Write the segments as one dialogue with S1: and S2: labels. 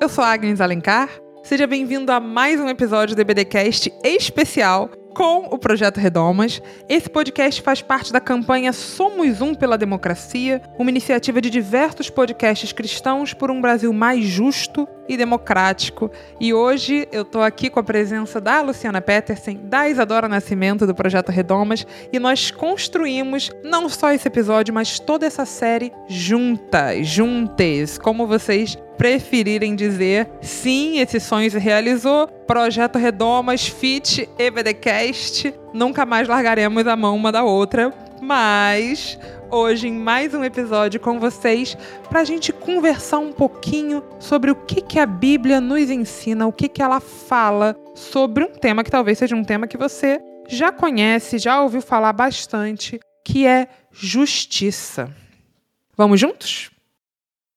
S1: Eu sou Agnes Alencar. Seja bem-vindo a mais um episódio do EBDcast especial com o Projeto Redomas. Esse podcast faz parte da campanha Somos Um pela Democracia, uma iniciativa de diversos podcasts cristãos por um Brasil mais justo e democrático. E hoje eu estou aqui com a presença da Luciana Petersen, da Isadora Nascimento do Projeto Redomas, e nós construímos não só esse episódio, mas toda essa série juntas, juntes, como vocês preferirem dizer. Sim, esse sonho se realizou. Projeto Redomas, Fit, EBDcast. Nunca mais largaremos a mão uma da outra, mas hoje em mais um episódio com vocês para a gente conversar um pouquinho sobre o que, que a Bíblia nos ensina, o que, que ela fala sobre um tema que talvez seja um tema que você já conhece, já ouviu falar bastante, que é justiça. Vamos juntos?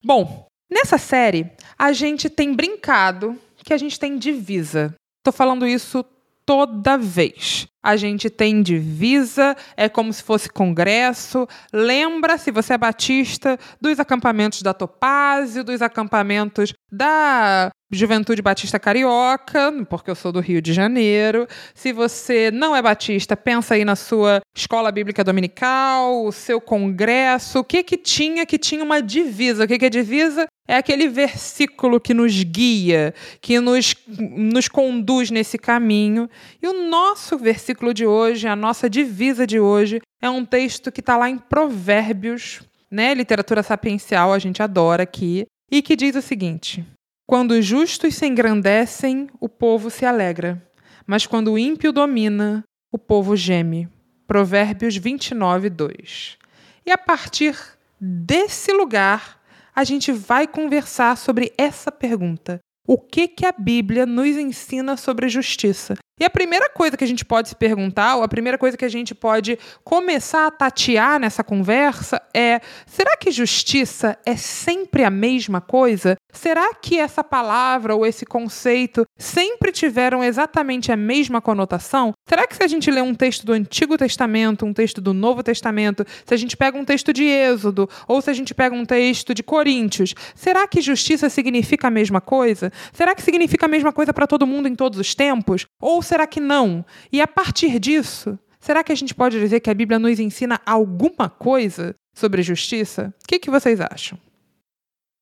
S1: Bom, nessa série a gente tem brincado que a gente tem divisa. Tô falando isso toda vez. A gente tem divisa, é como se fosse congresso. Lembra, se você é batista, dos acampamentos da Topázio, dos acampamentos da Juventude Batista Carioca, porque eu sou do Rio de Janeiro. Se você não é batista, pensa aí na sua escola bíblica dominical, o seu congresso. O que que tinha que tinha uma divisa? O que que é divisa? É aquele versículo que nos guia, que nos, nos conduz nesse caminho. E o nosso versículo de hoje, a nossa divisa de hoje, é um texto que está lá em Provérbios, né? Literatura sapiencial, a gente adora aqui, e que diz o seguinte: Quando os justos se engrandecem, o povo se alegra, mas quando o ímpio domina, o povo geme. Provérbios 29, 2. E a partir desse lugar, a gente vai conversar sobre essa pergunta. O que, que a Bíblia nos ensina sobre justiça? E a primeira coisa que a gente pode se perguntar, ou a primeira coisa que a gente pode começar a tatear nessa conversa é: será que justiça é sempre a mesma coisa? Será que essa palavra ou esse conceito sempre tiveram exatamente a mesma conotação? Será que se a gente lê um texto do Antigo Testamento, um texto do Novo Testamento, se a gente pega um texto de Êxodo, ou se a gente pega um texto de Coríntios, será que justiça significa a mesma coisa? Será que significa a mesma coisa para todo mundo em todos os tempos? Ou será que não? E a partir disso, será que a gente pode dizer que a Bíblia nos ensina alguma coisa sobre justiça? O que, que vocês acham?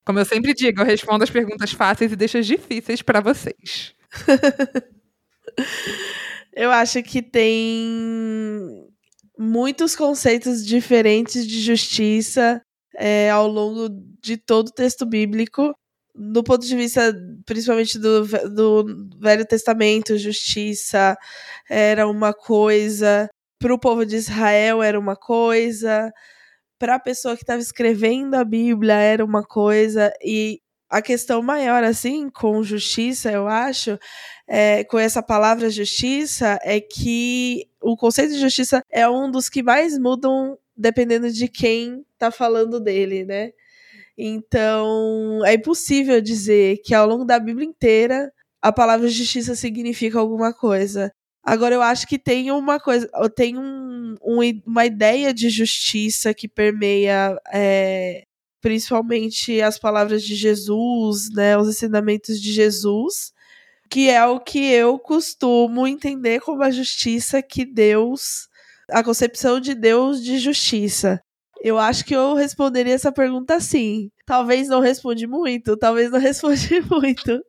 S1: Como eu sempre digo, eu respondo as perguntas fáceis e deixo as difíceis para vocês.
S2: eu acho que tem muitos conceitos diferentes de justiça é, ao longo de todo o texto bíblico do ponto de vista, principalmente do, do Velho Testamento, justiça era uma coisa, para o povo de Israel era uma coisa, para a pessoa que estava escrevendo a Bíblia era uma coisa, e a questão maior, assim, com justiça, eu acho, é, com essa palavra justiça, é que o conceito de justiça é um dos que mais mudam dependendo de quem está falando dele, né? Então, é impossível dizer que ao longo da Bíblia inteira a palavra justiça significa alguma coisa. Agora, eu acho que tem uma coisa, tem um, um, uma ideia de justiça que permeia é, principalmente as palavras de Jesus, né, os ensinamentos de Jesus, que é o que eu costumo entender como a justiça que Deus, a concepção de Deus de justiça. Eu acho que eu responderia essa pergunta sim. Talvez não responde muito, talvez não responde muito.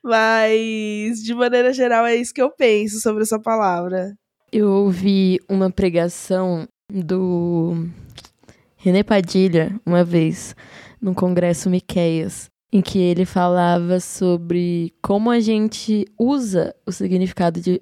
S2: Mas, de maneira geral, é isso que eu penso sobre essa palavra.
S3: Eu ouvi uma pregação do René Padilha uma vez no Congresso Miqueias em que ele falava sobre como a gente usa o significado de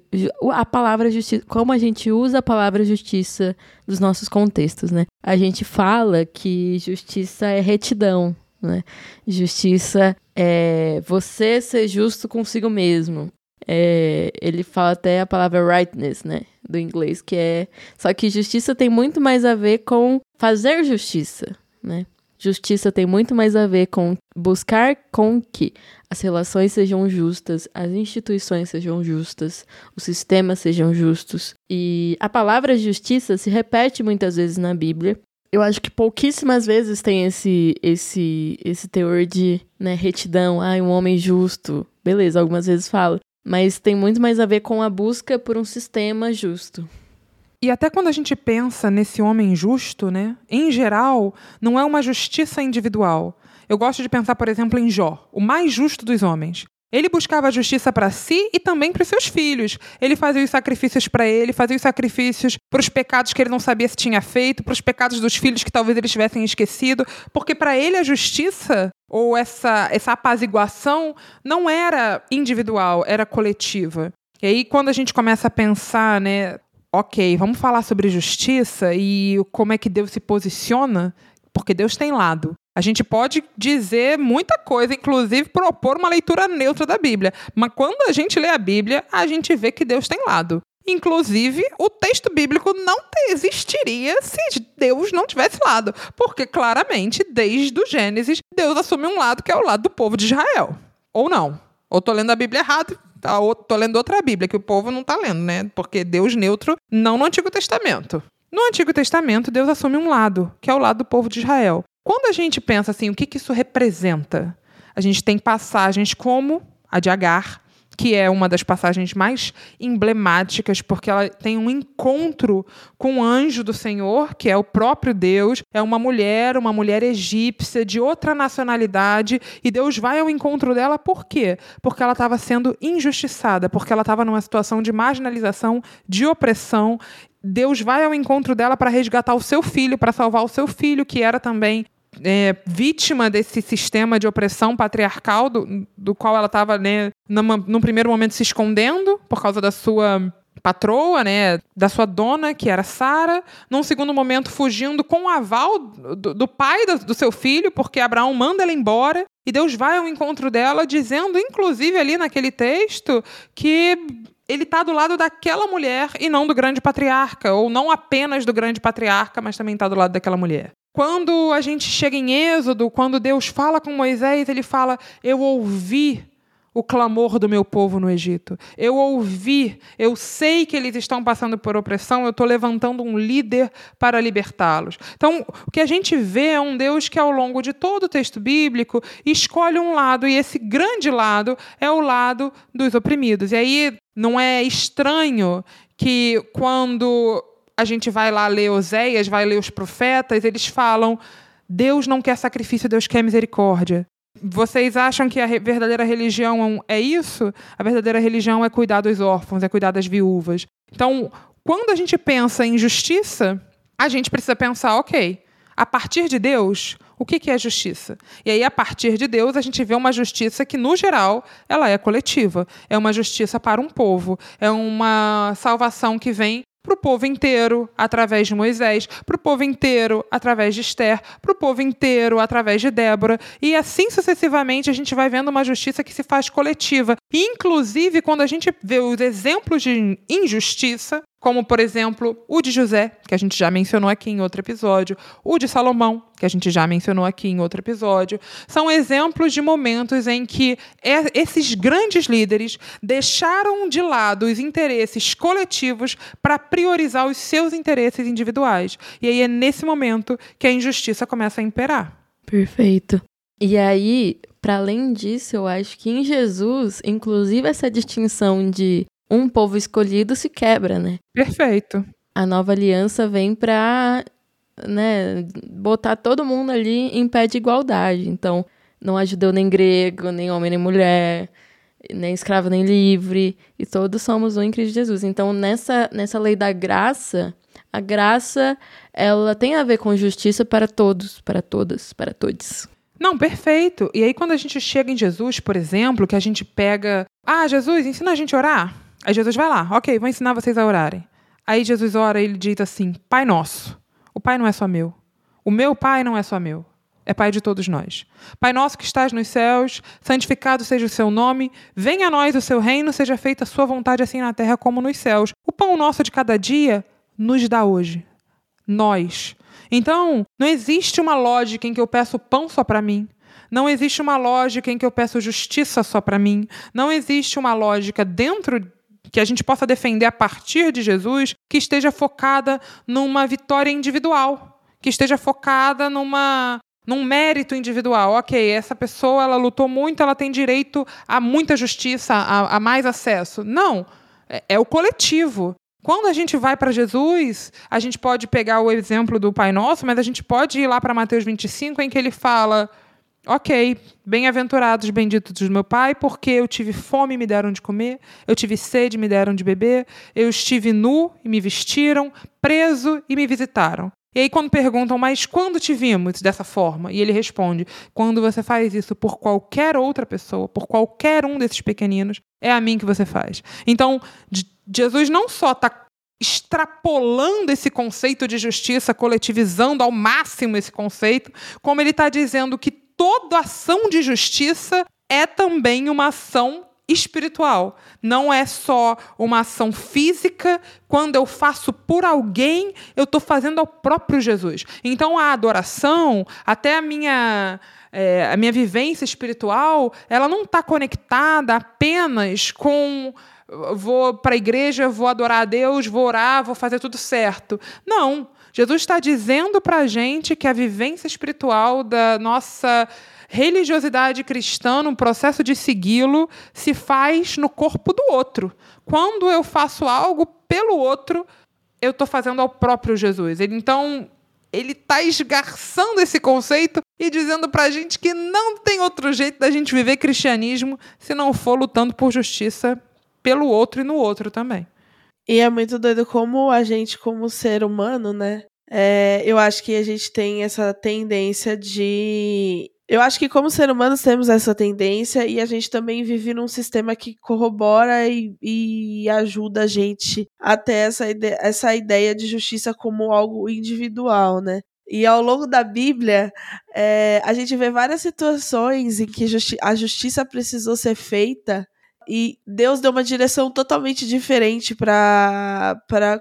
S3: a palavra justiça, como a gente usa a palavra justiça nos nossos contextos, né? A gente fala que justiça é retidão, né? Justiça é você ser justo consigo mesmo. É, ele fala até a palavra rightness, né, do inglês, que é só que justiça tem muito mais a ver com fazer justiça, né? Justiça tem muito mais a ver com buscar com que as relações sejam justas, as instituições sejam justas, os sistemas sejam justos. E a palavra justiça se repete muitas vezes na Bíblia. Eu acho que pouquíssimas vezes tem esse esse esse teor de, né, retidão, ai, um homem justo. Beleza, algumas vezes fala, mas tem muito mais a ver com a busca por um sistema justo.
S1: E até quando a gente pensa nesse homem justo, né? Em geral, não é uma justiça individual. Eu gosto de pensar, por exemplo, em Jó, o mais justo dos homens. Ele buscava justiça para si e também para os seus filhos. Ele fazia os sacrifícios para ele, fazia os sacrifícios para os pecados que ele não sabia se tinha feito, para os pecados dos filhos que talvez eles tivessem esquecido, porque para ele a justiça ou essa, essa apaziguação não era individual, era coletiva. E aí, quando a gente começa a pensar, né, ok, vamos falar sobre justiça e como é que Deus se posiciona, porque Deus tem lado. A gente pode dizer muita coisa, inclusive propor uma leitura neutra da Bíblia. Mas quando a gente lê a Bíblia, a gente vê que Deus tem lado. Inclusive, o texto bíblico não existiria se Deus não tivesse lado. Porque, claramente, desde o Gênesis, Deus assume um lado que é o lado do povo de Israel. Ou não. Ou tô lendo a Bíblia errado, tá, ou tô lendo outra Bíblia, que o povo não tá lendo, né? Porque Deus neutro, não no Antigo Testamento. No Antigo Testamento, Deus assume um lado, que é o lado do povo de Israel. Quando a gente pensa assim, o que, que isso representa? A gente tem passagens como a de Agar, que é uma das passagens mais emblemáticas, porque ela tem um encontro com o anjo do Senhor, que é o próprio Deus, é uma mulher, uma mulher egípcia de outra nacionalidade, e Deus vai ao encontro dela por quê? Porque ela estava sendo injustiçada, porque ela estava numa situação de marginalização, de opressão. Deus vai ao encontro dela para resgatar o seu filho, para salvar o seu filho, que era também é, vítima desse sistema de opressão patriarcal do, do qual ela estava, né, num primeiro momento se escondendo por causa da sua patroa, né, da sua dona, que era Sara, num segundo momento fugindo com o aval do, do pai do, do, seu filho, porque Abraão manda ela embora, e Deus vai ao encontro dela, dizendo, inclusive ali naquele texto, que ele está do lado daquela mulher e não do grande patriarca, ou não apenas do grande patriarca, mas também está do lado daquela mulher. Quando a gente chega em Êxodo, quando Deus fala com Moisés, ele fala: Eu ouvi o clamor do meu povo no Egito. Eu ouvi, eu sei que eles estão passando por opressão, eu estou levantando um líder para libertá-los. Então, o que a gente vê é um Deus que, ao longo de todo o texto bíblico, escolhe um lado, e esse grande lado é o lado dos oprimidos. E aí não é estranho que, quando a gente vai lá ler Oséias, vai ler os profetas, eles falam: Deus não quer sacrifício, Deus quer misericórdia. Vocês acham que a verdadeira religião é isso? A verdadeira religião é cuidar dos órfãos, é cuidar das viúvas. Então, quando a gente pensa em justiça, a gente precisa pensar, ok, a partir de Deus, o que é justiça? E aí, a partir de Deus, a gente vê uma justiça que, no geral, ela é coletiva. É uma justiça para um povo. É uma salvação que vem para o povo inteiro através de Moisés, para o povo inteiro através de Esther, para o povo inteiro através de Débora, e assim sucessivamente a gente vai vendo uma justiça que se faz coletiva. Inclusive, quando a gente vê os exemplos de injustiça, como por exemplo o de José, que a gente já mencionou aqui em outro episódio, o de Salomão, que a gente já mencionou aqui em outro episódio, são exemplos de momentos em que esses grandes líderes deixaram de lado os interesses coletivos para priorizar os seus interesses individuais. E aí é nesse momento que a injustiça começa a imperar.
S3: Perfeito. E aí, para além disso, eu acho que em Jesus, inclusive essa distinção de um povo escolhido se quebra, né?
S1: Perfeito.
S3: A nova aliança vem para, né, botar todo mundo ali em pé de igualdade. Então, não há judeu nem grego, nem homem nem mulher, nem escravo nem livre, e todos somos um em Cristo Jesus. Então, nessa nessa lei da graça, a graça ela tem a ver com justiça para todos, para todas, para todos.
S1: Não, perfeito. E aí, quando a gente chega em Jesus, por exemplo, que a gente pega. Ah, Jesus, ensina a gente a orar. Aí Jesus vai lá, ok, vou ensinar vocês a orarem. Aí Jesus ora e ele diz assim: Pai nosso. O Pai não é só meu. O meu Pai não é só meu. É Pai de todos nós. Pai nosso que estás nos céus, santificado seja o seu nome, venha a nós o seu reino, seja feita a sua vontade assim na terra como nos céus. O pão nosso de cada dia nos dá hoje. Nós. Então, não existe uma lógica em que eu peço pão só para mim. Não existe uma lógica em que eu peço justiça só para mim. Não existe uma lógica dentro que a gente possa defender a partir de Jesus que esteja focada numa vitória individual. que esteja focada numa num mérito individual. Ok, essa pessoa ela lutou muito, ela tem direito a muita justiça, a, a mais acesso. Não, é, é o coletivo. Quando a gente vai para Jesus, a gente pode pegar o exemplo do Pai Nosso, mas a gente pode ir lá para Mateus 25, em que ele fala: Ok, bem-aventurados, benditos do meu Pai, porque eu tive fome e me deram de comer, eu tive sede e me deram de beber, eu estive nu e me vestiram, preso e me visitaram. E aí, quando perguntam, mas quando te vimos dessa forma? E ele responde: quando você faz isso por qualquer outra pessoa, por qualquer um desses pequeninos, é a mim que você faz. Então, Jesus não só está extrapolando esse conceito de justiça, coletivizando ao máximo esse conceito, como ele está dizendo que toda ação de justiça é também uma ação espiritual. Não é só uma ação física. Quando eu faço por alguém, eu estou fazendo ao próprio Jesus. Então a adoração, até a minha. É, a minha vivência espiritual, ela não está conectada apenas com vou para a igreja, vou adorar a Deus, vou orar, vou fazer tudo certo. Não. Jesus está dizendo para a gente que a vivência espiritual da nossa religiosidade cristã, no processo de segui-lo, se faz no corpo do outro. Quando eu faço algo pelo outro, eu estou fazendo ao próprio Jesus. Ele, então, ele está esgarçando esse conceito e dizendo para a gente que não tem outro jeito da gente viver cristianismo se não for lutando por justiça pelo outro e no outro também.
S2: E é muito doido como a gente, como ser humano, né? É, eu acho que a gente tem essa tendência de eu acho que como ser humanos temos essa tendência e a gente também vive num sistema que corrobora e, e ajuda a gente a ter essa, ide essa ideia de justiça como algo individual, né? E ao longo da Bíblia, é, a gente vê várias situações em que justi a justiça precisou ser feita e Deus deu uma direção totalmente diferente para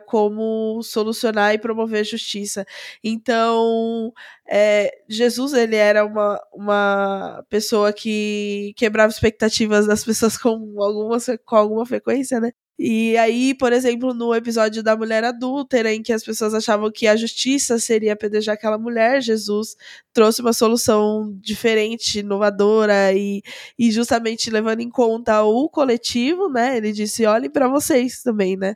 S2: como solucionar e promover a justiça. Então, é, Jesus ele era uma, uma pessoa que quebrava expectativas das pessoas com alguma, com alguma frequência, né? E aí, por exemplo, no episódio da mulher adúltera, em que as pessoas achavam que a justiça seria apedrejar aquela mulher, Jesus trouxe uma solução diferente, inovadora e, e justamente levando em conta o coletivo, né? Ele disse: olhem para vocês também, né?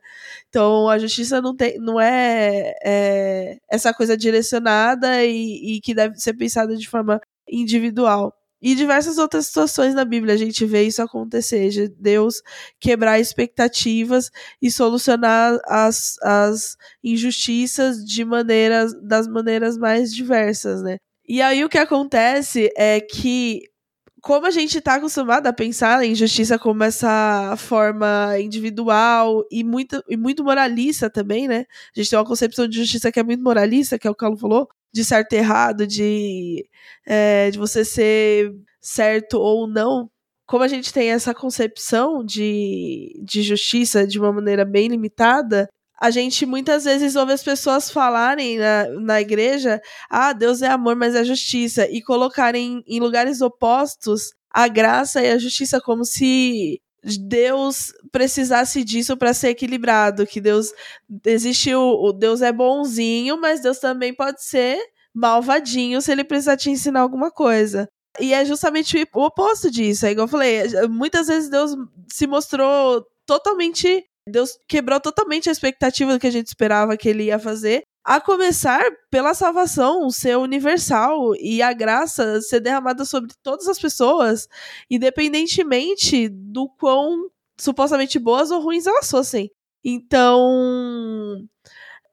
S2: Então a justiça não, tem, não é, é essa coisa direcionada e, e que deve ser pensada de forma individual. E diversas outras situações na Bíblia a gente vê isso acontecer, de Deus quebrar expectativas e solucionar as, as injustiças de maneiras das maneiras mais diversas, né? E aí o que acontece é que como a gente está acostumado a pensar em justiça como essa forma individual e muito, e muito moralista também, né? A gente tem uma concepção de justiça que é muito moralista, que é o que o Carlos falou, de certo e errado, de, é, de você ser certo ou não, como a gente tem essa concepção de, de justiça de uma maneira bem limitada, a gente muitas vezes ouve as pessoas falarem na, na igreja: ah, Deus é amor, mas é justiça, e colocarem em lugares opostos a graça e a justiça como se Deus precisasse disso para ser equilibrado, que Deus existe o, Deus é bonzinho, mas Deus também pode ser malvadinho se ele precisar te ensinar alguma coisa. E é justamente o oposto disso. É igual eu falei, muitas vezes Deus se mostrou totalmente Deus quebrou totalmente a expectativa do que a gente esperava que ele ia fazer. A começar pela salvação ser universal e a graça ser derramada sobre todas as pessoas, independentemente do quão supostamente boas ou ruins elas fossem. Então,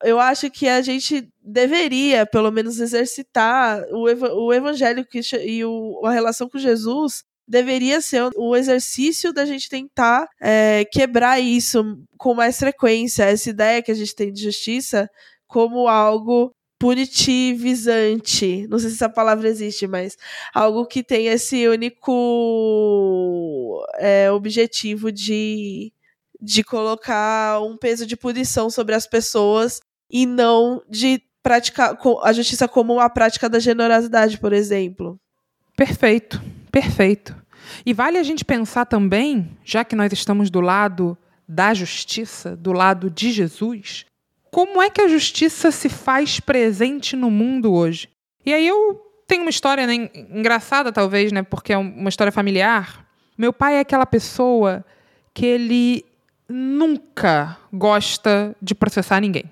S2: eu acho que a gente deveria, pelo menos, exercitar o, ev o evangelho e o, a relação com Jesus deveria ser o exercício da gente tentar é, quebrar isso com mais frequência, essa ideia que a gente tem de justiça como algo punitivizante. Não sei se essa palavra existe, mas algo que tem esse único é, objetivo de, de colocar um peso de punição sobre as pessoas e não de praticar a justiça como a prática da generosidade, por exemplo.
S1: Perfeito, perfeito. E vale a gente pensar também, já que nós estamos do lado da justiça, do lado de Jesus, como é que a justiça se faz presente no mundo hoje? E aí eu tenho uma história né, engraçada, talvez, né? Porque é uma história familiar. Meu pai é aquela pessoa que ele nunca gosta de processar ninguém.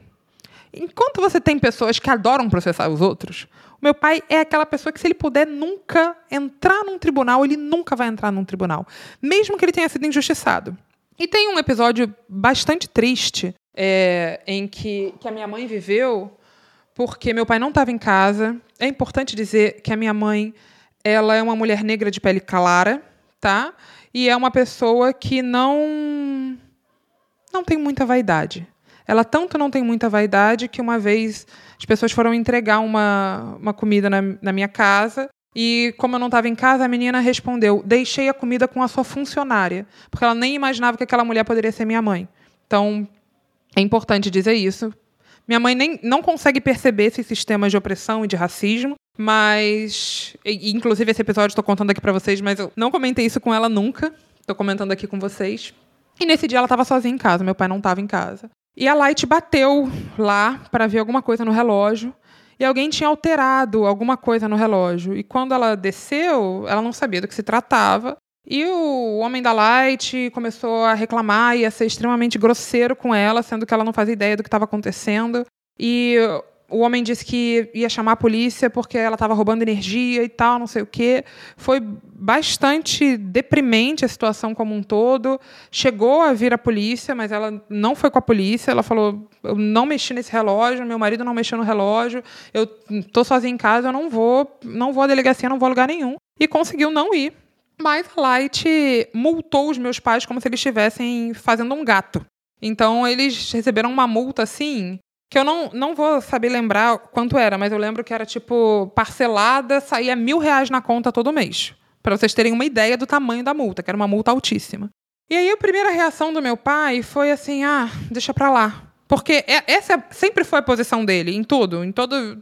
S1: Enquanto você tem pessoas que adoram processar os outros, o meu pai é aquela pessoa que, se ele puder nunca entrar num tribunal, ele nunca vai entrar num tribunal, mesmo que ele tenha sido injustiçado. E tem um episódio bastante triste é, em que, que a minha mãe viveu porque meu pai não estava em casa. É importante dizer que a minha mãe ela é uma mulher negra de pele clara, tá? E é uma pessoa que não não tem muita vaidade. Ela tanto não tem muita vaidade que uma vez as pessoas foram entregar uma, uma comida na, na minha casa e, como eu não estava em casa, a menina respondeu: Deixei a comida com a sua funcionária, porque ela nem imaginava que aquela mulher poderia ser minha mãe. Então, é importante dizer isso. Minha mãe nem, não consegue perceber esses sistemas de opressão e de racismo, mas. E, inclusive, esse episódio estou contando aqui para vocês, mas eu não comentei isso com ela nunca. Estou comentando aqui com vocês. E nesse dia ela estava sozinha em casa, meu pai não estava em casa. E a Light bateu lá para ver alguma coisa no relógio. E alguém tinha alterado alguma coisa no relógio. E quando ela desceu, ela não sabia do que se tratava. E o homem da Light começou a reclamar e a ser extremamente grosseiro com ela, sendo que ela não fazia ideia do que estava acontecendo. E o homem disse que ia chamar a polícia porque ela estava roubando energia e tal, não sei o quê. Foi bastante deprimente a situação como um todo. Chegou a vir a polícia, mas ela não foi com a polícia. Ela falou: Eu não mexi nesse relógio, meu marido não mexeu no relógio, eu estou sozinha em casa, eu não vou, não vou à delegacia, não vou a lugar nenhum. E conseguiu não ir. Mas a Light multou os meus pais como se eles estivessem fazendo um gato. Então eles receberam uma multa assim, que eu não, não vou saber lembrar quanto era, mas eu lembro que era tipo parcelada, saía mil reais na conta todo mês. Para vocês terem uma ideia do tamanho da multa, que era uma multa altíssima. E aí a primeira reação do meu pai foi assim: ah, deixa pra lá. Porque é, essa sempre foi a posição dele, em tudo, em todo.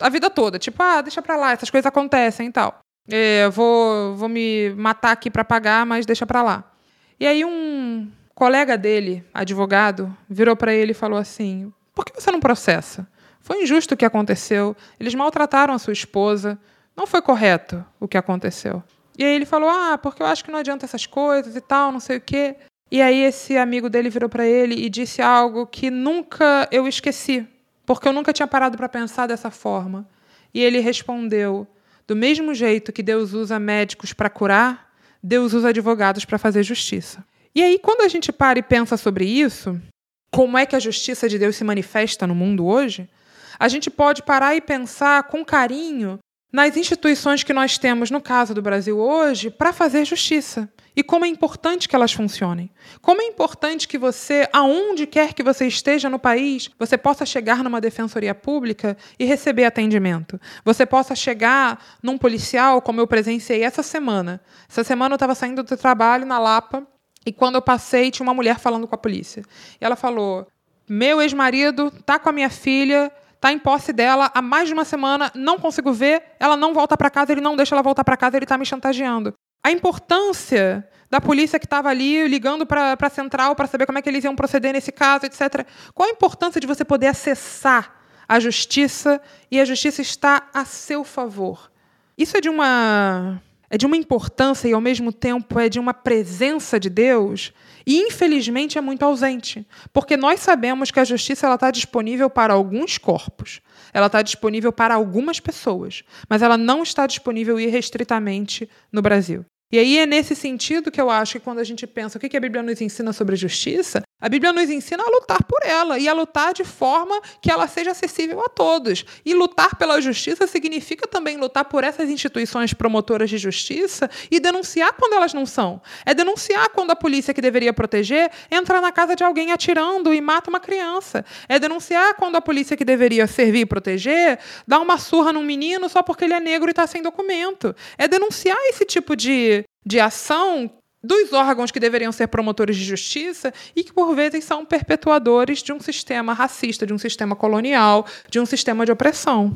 S1: a vida toda. Tipo, ah, deixa pra lá, essas coisas acontecem e tal. É, vou, vou me matar aqui para pagar, mas deixa para lá. E aí um colega dele, advogado, virou para ele e falou assim: "Por que você não processa? Foi injusto o que aconteceu. Eles maltrataram a sua esposa. Não foi correto o que aconteceu." E aí ele falou: "Ah, porque eu acho que não adianta essas coisas e tal, não sei o quê." E aí esse amigo dele virou para ele e disse algo que nunca eu esqueci, porque eu nunca tinha parado para pensar dessa forma. E ele respondeu: do mesmo jeito que Deus usa médicos para curar, Deus usa advogados para fazer justiça. E aí, quando a gente para e pensa sobre isso, como é que a justiça de Deus se manifesta no mundo hoje, a gente pode parar e pensar com carinho nas instituições que nós temos, no caso do Brasil hoje, para fazer justiça e como é importante que elas funcionem. Como é importante que você, aonde quer que você esteja no país, você possa chegar numa defensoria pública e receber atendimento. Você possa chegar num policial, como eu presenciei essa semana. Essa semana eu estava saindo do trabalho na Lapa e quando eu passei tinha uma mulher falando com a polícia. E ela falou: "Meu ex-marido tá com a minha filha, tá em posse dela há mais de uma semana, não consigo ver, ela não volta para casa, ele não deixa ela voltar para casa, ele está me chantageando a importância da polícia que estava ali ligando para a central para saber como é que eles iam proceder nesse caso, etc. Qual a importância de você poder acessar a justiça e a justiça está a seu favor? Isso é de uma é de uma importância e ao mesmo tempo é de uma presença de Deus e infelizmente é muito ausente, porque nós sabemos que a justiça ela está disponível para alguns corpos, ela está disponível para algumas pessoas, mas ela não está disponível irrestritamente no Brasil. E aí é nesse sentido que eu acho que quando a gente pensa o que a Bíblia nos ensina sobre justiça, a Bíblia nos ensina a lutar por ela e a lutar de forma que ela seja acessível a todos. E lutar pela justiça significa também lutar por essas instituições promotoras de justiça e denunciar quando elas não são. É denunciar quando a polícia que deveria proteger entra na casa de alguém atirando e mata uma criança. É denunciar quando a polícia que deveria servir e proteger dá uma surra num menino só porque ele é negro e está sem documento. É denunciar esse tipo de de ação dos órgãos que deveriam ser promotores de justiça e que, por vezes, são perpetuadores de um sistema racista, de um sistema colonial, de um sistema de opressão.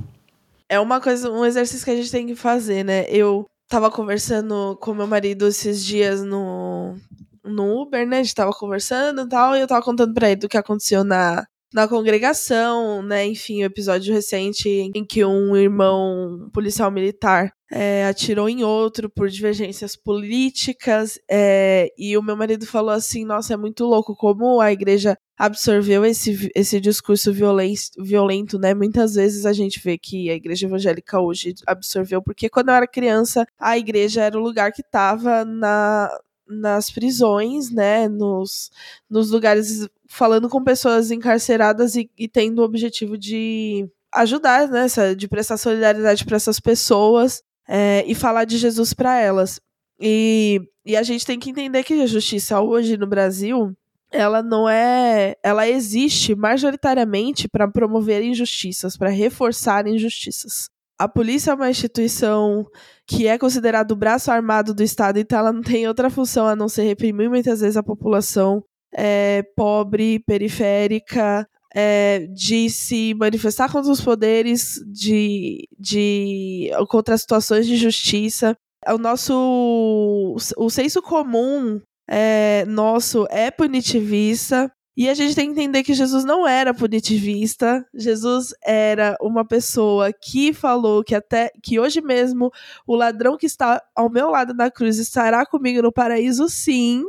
S2: É uma coisa, um exercício que a gente tem que fazer, né? Eu tava conversando com meu marido esses dias no, no Uber, né? A gente tava conversando e tal, e eu tava contando pra ele do que aconteceu na, na congregação, né? Enfim, o episódio recente em que um irmão policial militar é, atirou em outro por divergências políticas. É, e o meu marido falou assim: Nossa, é muito louco como a igreja absorveu esse, esse discurso violento, né? Muitas vezes a gente vê que a igreja evangélica hoje absorveu, porque quando eu era criança, a igreja era o lugar que estava na, nas prisões, né, nos, nos lugares falando com pessoas encarceradas e, e tendo o objetivo de ajudar, né, de prestar solidariedade para essas pessoas é, e falar de Jesus para elas. E, e a gente tem que entender que a justiça hoje no Brasil ela não é, ela existe majoritariamente para promover injustiças, para reforçar injustiças. A polícia é uma instituição que é considerada o braço armado do Estado, então ela não tem outra função a não ser reprimir muitas vezes a população é, pobre, periférica, é, de se manifestar contra os poderes, de, de contra as situações de justiça. O nosso o senso comum é, nosso é punitivista. E a gente tem que entender que Jesus não era punitivista. Jesus era uma pessoa que falou que até que hoje mesmo o ladrão que está ao meu lado na cruz estará comigo no paraíso, sim.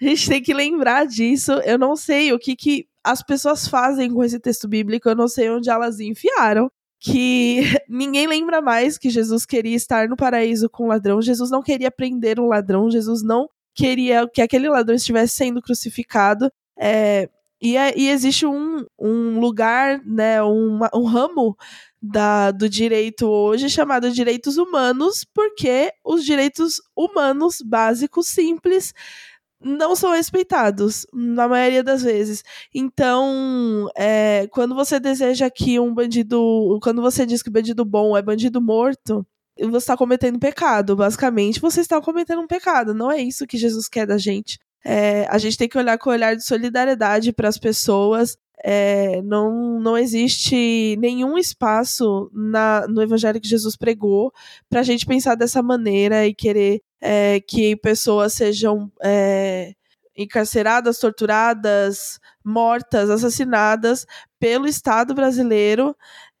S2: A gente tem que lembrar disso. Eu não sei o que, que as pessoas fazem com esse texto bíblico, eu não sei onde elas enfiaram. Que ninguém lembra mais que Jesus queria estar no paraíso com o ladrão. Jesus não queria prender um ladrão. Jesus não queria que aquele ladrão estivesse sendo crucificado. É, e, é, e, existe um, um lugar, né, um, um ramo da, do direito hoje chamado direitos humanos, porque os direitos humanos básicos, simples, não são respeitados, na maioria das vezes. Então, é, quando você deseja que um bandido. Quando você diz que bandido bom é bandido morto, você está cometendo pecado. Basicamente, você está cometendo um pecado. Não é isso que Jesus quer da gente. É, a gente tem que olhar com o olhar de solidariedade para as pessoas. É, não, não existe nenhum espaço na, no evangelho que Jesus pregou para a gente pensar dessa maneira e querer é, que pessoas sejam é, encarceradas, torturadas, mortas, assassinadas pelo Estado brasileiro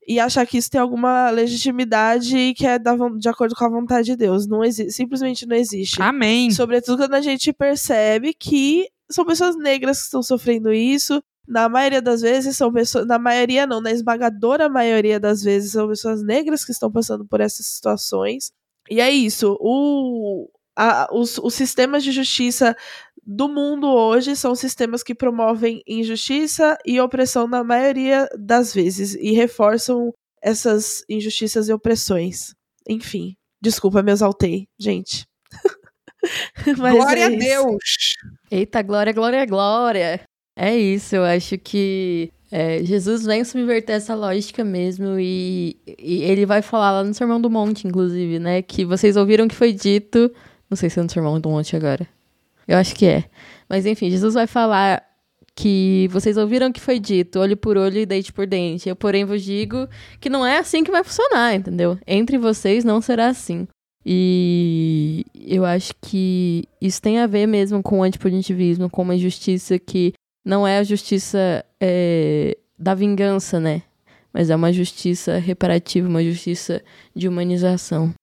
S2: e achar que isso tem alguma legitimidade e que é de acordo com a vontade de Deus. Não existe, simplesmente não existe.
S1: Amém.
S2: Sobretudo quando a gente percebe que são pessoas negras que estão sofrendo isso. Na maioria das vezes são pessoas. Na maioria não, na esmagadora maioria das vezes são pessoas negras que estão passando por essas situações. E é isso. O, a, os, os sistemas de justiça do mundo hoje são sistemas que promovem injustiça e opressão na maioria das vezes e reforçam essas injustiças e opressões. Enfim, desculpa, me exaltei, gente.
S1: glória é a Deus!
S3: Eita, glória, glória, glória! É isso, eu acho que é, Jesus vem subverter essa lógica mesmo e, e, ele vai falar lá no Sermão do Monte, inclusive, né? Que vocês ouviram que foi dito. Não sei se é no Sermão do Monte agora. Eu acho que é. Mas enfim, Jesus vai falar que vocês ouviram que foi dito, olho por olho e dente por dente. Eu, porém, vos digo que não é assim que vai funcionar, entendeu? Entre vocês não será assim. E eu acho que isso tem a ver mesmo com o antipunitivismo, com uma justiça que não é a justiça é, da vingança, né? Mas é uma justiça reparativa, uma justiça de humanização.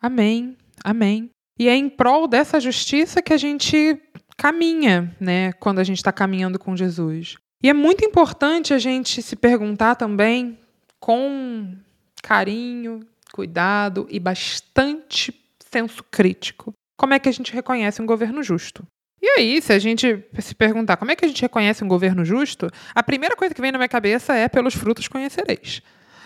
S1: Amém, amém. E é em prol dessa justiça que a gente caminha, né? Quando a gente está caminhando com Jesus. E é muito importante a gente se perguntar também, com carinho, cuidado e bastante senso crítico, como é que a gente reconhece um governo justo. E aí, se a gente se perguntar como é que a gente reconhece um governo justo, a primeira coisa que vem na minha cabeça é pelos frutos conhecereis.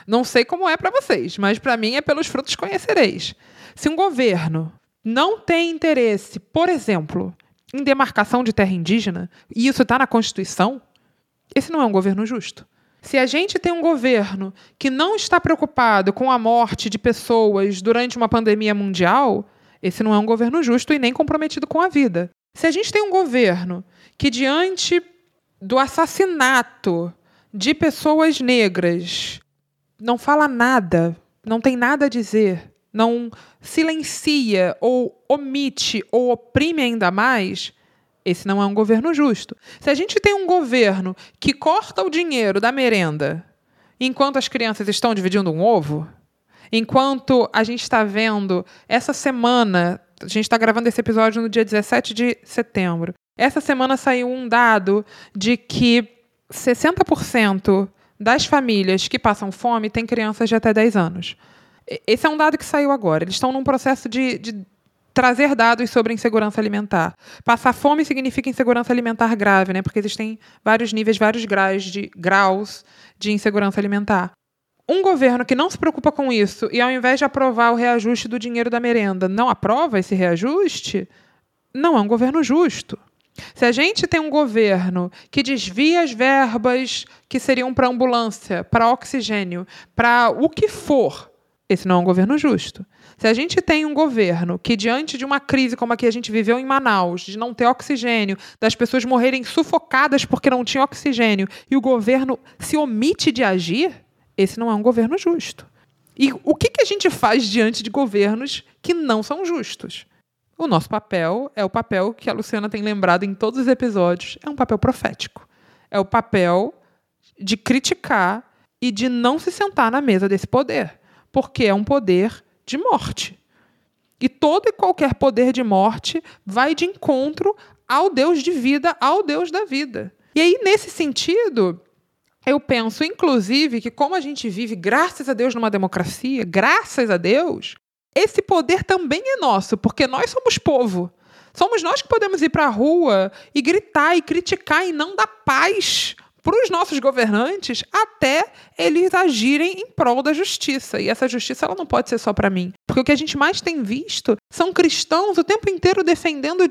S1: Não sei como é para vocês, mas para mim é pelos frutos conhecereis. Se um governo não tem interesse, por exemplo, em demarcação de terra indígena, e isso está na Constituição, esse não é um governo justo. Se a gente tem um governo que não está preocupado com a morte de pessoas durante uma pandemia mundial, esse não é um governo justo e nem comprometido com a vida. Se a gente tem um governo que, diante do assassinato de pessoas negras, não fala nada, não tem nada a dizer, não silencia ou omite ou oprime ainda mais, esse não é um governo justo. Se a gente tem um governo que corta o dinheiro da merenda enquanto as crianças estão dividindo um ovo, enquanto a gente está vendo essa semana, a gente está gravando esse episódio no dia 17 de setembro. Essa semana saiu um dado de que 60% das famílias que passam fome têm crianças de até 10 anos. Esse é um dado que saiu agora. Eles estão num processo de, de trazer dados sobre insegurança alimentar. Passar fome significa insegurança alimentar grave, né? Porque existem vários níveis, vários graus de graus de insegurança alimentar. Um governo que não se preocupa com isso e ao invés de aprovar o reajuste do dinheiro da merenda, não aprova esse reajuste, não é um governo justo. Se a gente tem um governo que desvia as verbas que seriam para ambulância, para oxigênio, para o que for, esse não é um governo justo. Se a gente tem um governo que, diante de uma crise como a que a gente viveu em Manaus, de não ter oxigênio, das pessoas morrerem sufocadas porque não tinha oxigênio, e o governo se omite de agir, esse não é um governo justo. E o que, que a gente faz diante de governos que não são justos? O nosso papel é o papel que a Luciana tem lembrado em todos os episódios, é um papel profético. É o papel de criticar e de não se sentar na mesa desse poder, porque é um poder de morte. E todo e qualquer poder de morte vai de encontro ao Deus de vida, ao Deus da vida. E aí, nesse sentido, eu penso, inclusive, que como a gente vive, graças a Deus, numa democracia, graças a Deus, esse poder também é nosso, porque nós somos povo. Somos nós que podemos ir para a rua e gritar e criticar e não dar paz para os nossos governantes até eles agirem em prol da justiça. E essa justiça ela não pode ser só para mim. Porque o que a gente mais tem visto são cristãos o tempo inteiro defendendo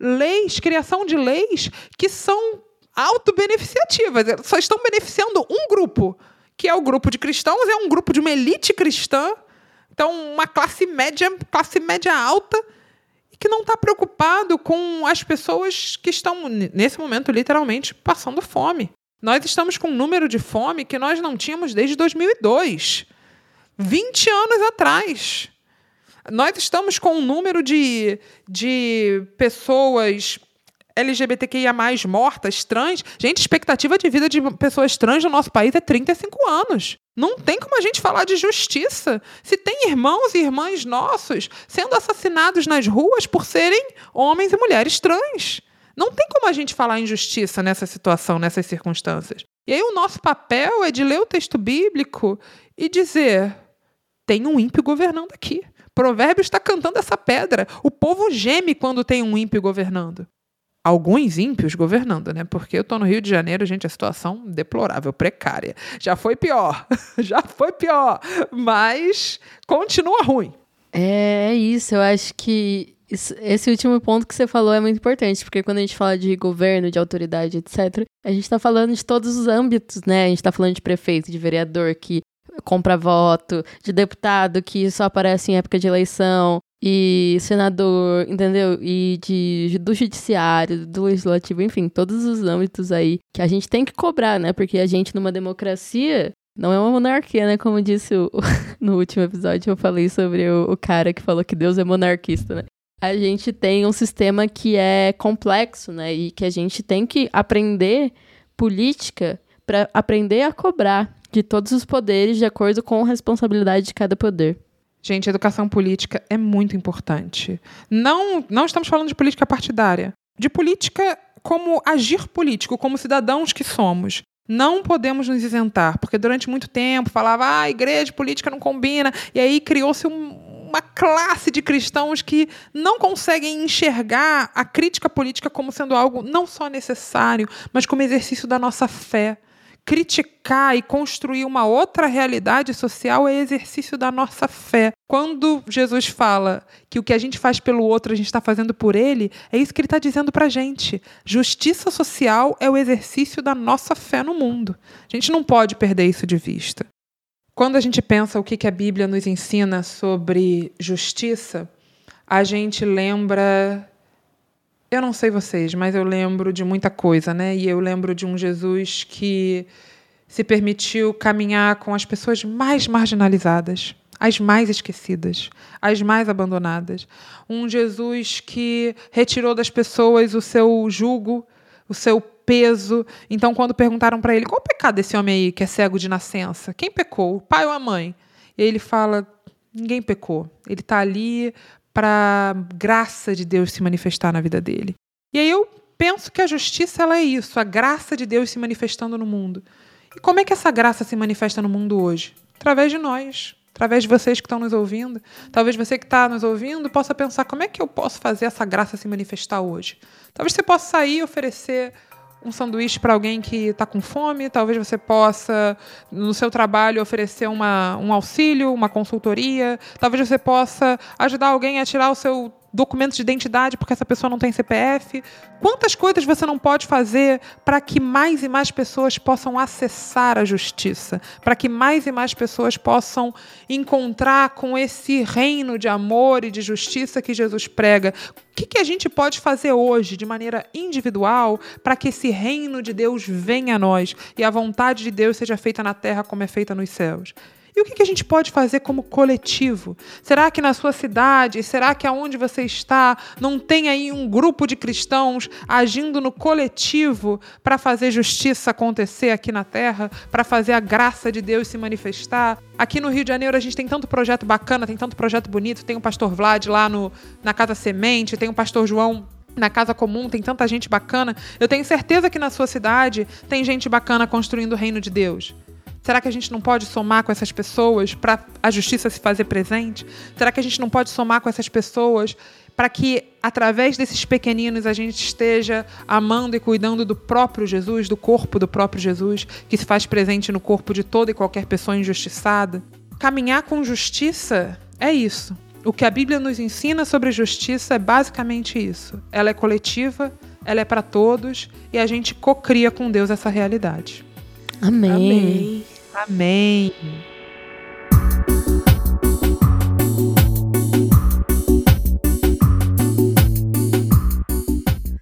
S1: leis, criação de leis que são autobeneficiativas. Só estão beneficiando um grupo, que é o grupo de cristãos, é um grupo de uma elite cristã então, uma classe média, classe média alta, que não está preocupado com as pessoas que estão, nesse momento, literalmente, passando fome. Nós estamos com um número de fome que nós não tínhamos desde 2002. 20 anos atrás. Nós estamos com um número de, de pessoas LGBTQIA mortas, trans. Gente, expectativa de vida de pessoas trans no nosso país é 35 anos. Não tem como a gente falar de justiça se tem irmãos e irmãs nossos sendo assassinados nas ruas por serem homens e mulheres trans. Não tem como a gente falar em justiça nessa situação, nessas circunstâncias. E aí o nosso papel é de ler o texto bíblico e dizer: tem um ímpio governando aqui. Provérbios está cantando essa pedra. O povo geme quando tem um ímpio governando alguns ímpios governando, né? Porque eu estou no Rio de Janeiro, gente, a situação deplorável, precária. Já foi pior, já foi pior, mas continua ruim.
S3: É, é isso, eu acho que esse último ponto que você falou é muito importante, porque quando a gente fala de governo, de autoridade, etc., a gente está falando de todos os âmbitos, né? A gente está falando de prefeito, de vereador que compra voto, de deputado que só aparece em época de eleição, e senador, entendeu? E de, do judiciário, do legislativo, enfim, todos os âmbitos aí que a gente tem que cobrar, né? Porque a gente, numa democracia, não é uma monarquia, né? Como disse o, no último episódio, eu falei sobre o, o cara que falou que Deus é monarquista, né? A gente tem um sistema que é complexo, né? E que a gente tem que aprender política para aprender a cobrar de todos os poderes de acordo com a responsabilidade de cada poder.
S1: Gente, educação política é muito importante. Não, não estamos falando de política partidária. De política como agir político, como cidadãos que somos. Não podemos nos isentar, porque durante muito tempo falava, ah, igreja política não combina, e aí criou-se um, uma classe de cristãos que não conseguem enxergar a crítica política como sendo algo não só necessário, mas como exercício da nossa fé criticar e construir uma outra realidade social é exercício da nossa fé. Quando Jesus fala que o que a gente faz pelo outro a gente está fazendo por ele, é isso que ele está dizendo para a gente. Justiça social é o exercício da nossa fé no mundo. A gente não pode perder isso de vista. Quando a gente pensa o que a Bíblia nos ensina sobre justiça, a gente lembra eu não sei vocês, mas eu lembro de muita coisa, né? E eu lembro de um Jesus que se permitiu caminhar com as pessoas mais marginalizadas, as mais esquecidas, as mais abandonadas. Um Jesus que retirou das pessoas o seu jugo, o seu peso. Então, quando perguntaram para ele qual o pecado desse homem aí que é cego de nascença, quem pecou, o pai ou a mãe? E ele fala: ninguém pecou. Ele está ali para graça de Deus se manifestar na vida dele. E aí eu penso que a justiça ela é isso, a graça de Deus se manifestando no mundo. E como é que essa graça se manifesta no mundo hoje? Através de nós, através de vocês que estão nos ouvindo. Talvez você que está nos ouvindo possa pensar como é que eu posso fazer essa graça se manifestar hoje. Talvez você possa sair e oferecer um sanduíche para alguém que está com fome, talvez você possa, no seu trabalho, oferecer uma, um auxílio, uma consultoria, talvez você possa ajudar alguém a tirar o seu documento de identidade porque essa pessoa não tem CPF. Quantas coisas você não pode fazer para que mais e mais pessoas possam acessar a justiça, para que mais e mais pessoas possam encontrar com esse reino de amor e de justiça que Jesus prega? O que, que a gente pode fazer hoje, de maneira individual, para que esse reino de Deus venha a nós e a vontade de Deus seja feita na terra como é feita nos céus? E o que a gente pode fazer como coletivo? Será que na sua cidade, será que aonde você está, não tem aí um grupo de cristãos agindo no coletivo para fazer justiça acontecer aqui na terra, para fazer a graça de Deus se manifestar? Aqui no Rio de Janeiro a gente tem tanto projeto bacana, tem tanto projeto bonito, tem o pastor Vlad lá no, na Casa Semente, tem o pastor João na casa comum, tem tanta gente bacana. Eu tenho certeza que na sua cidade tem gente bacana construindo o reino de Deus. Será que a gente não pode somar com essas pessoas para a justiça se fazer presente? Será que a gente não pode somar com essas pessoas para que, através desses pequeninos, a gente esteja amando e cuidando do próprio Jesus, do corpo do próprio Jesus, que se faz presente no corpo de toda e qualquer pessoa injustiçada? Caminhar com justiça é isso. O que a Bíblia nos ensina sobre justiça é basicamente isso. Ela é coletiva, ela é para todos e a gente cocria com Deus essa realidade.
S3: Amém.
S2: Amém.
S1: Amém.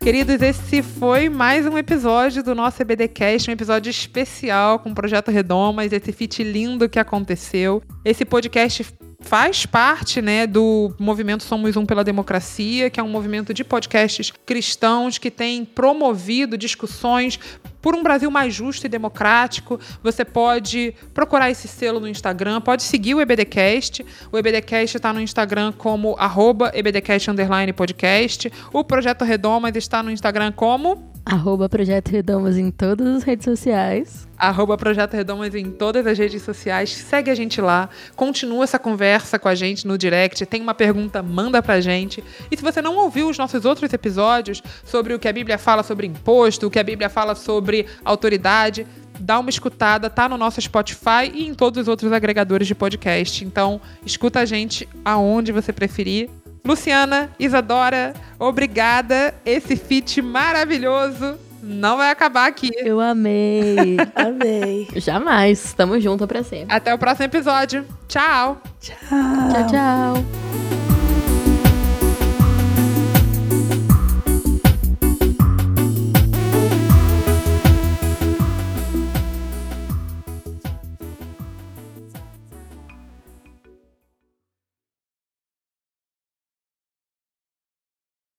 S1: Queridos, esse foi mais um episódio do nosso EBDcast, um episódio especial com o Projeto Redomas, esse feat lindo que aconteceu. Esse podcast faz parte né, do movimento Somos Um pela Democracia, que é um movimento de podcasts cristãos que tem promovido discussões por um Brasil mais justo e democrático. Você pode procurar esse selo no Instagram, pode seguir o EBDcast. O EBDcast está no Instagram como arroba EBDcast podcast. O Projeto Redomas está no Instagram como
S3: Arroba Projeto Redomas em todas as redes sociais.
S1: Arroba Projeto Redomas em todas as redes sociais. Segue a gente lá. Continua essa conversa com a gente no direct. Tem uma pergunta, manda pra gente. E se você não ouviu os nossos outros episódios sobre o que a Bíblia fala sobre imposto, o que a Bíblia fala sobre autoridade, dá uma escutada, tá no nosso Spotify e em todos os outros agregadores de podcast. Então, escuta a gente aonde você preferir. Luciana, Isadora, obrigada. Esse feat maravilhoso não vai acabar aqui.
S3: Eu amei.
S2: Amei.
S3: Jamais. Tamo junto pra sempre.
S1: Até o próximo episódio. Tchau.
S2: Tchau.
S3: Tchau, tchau.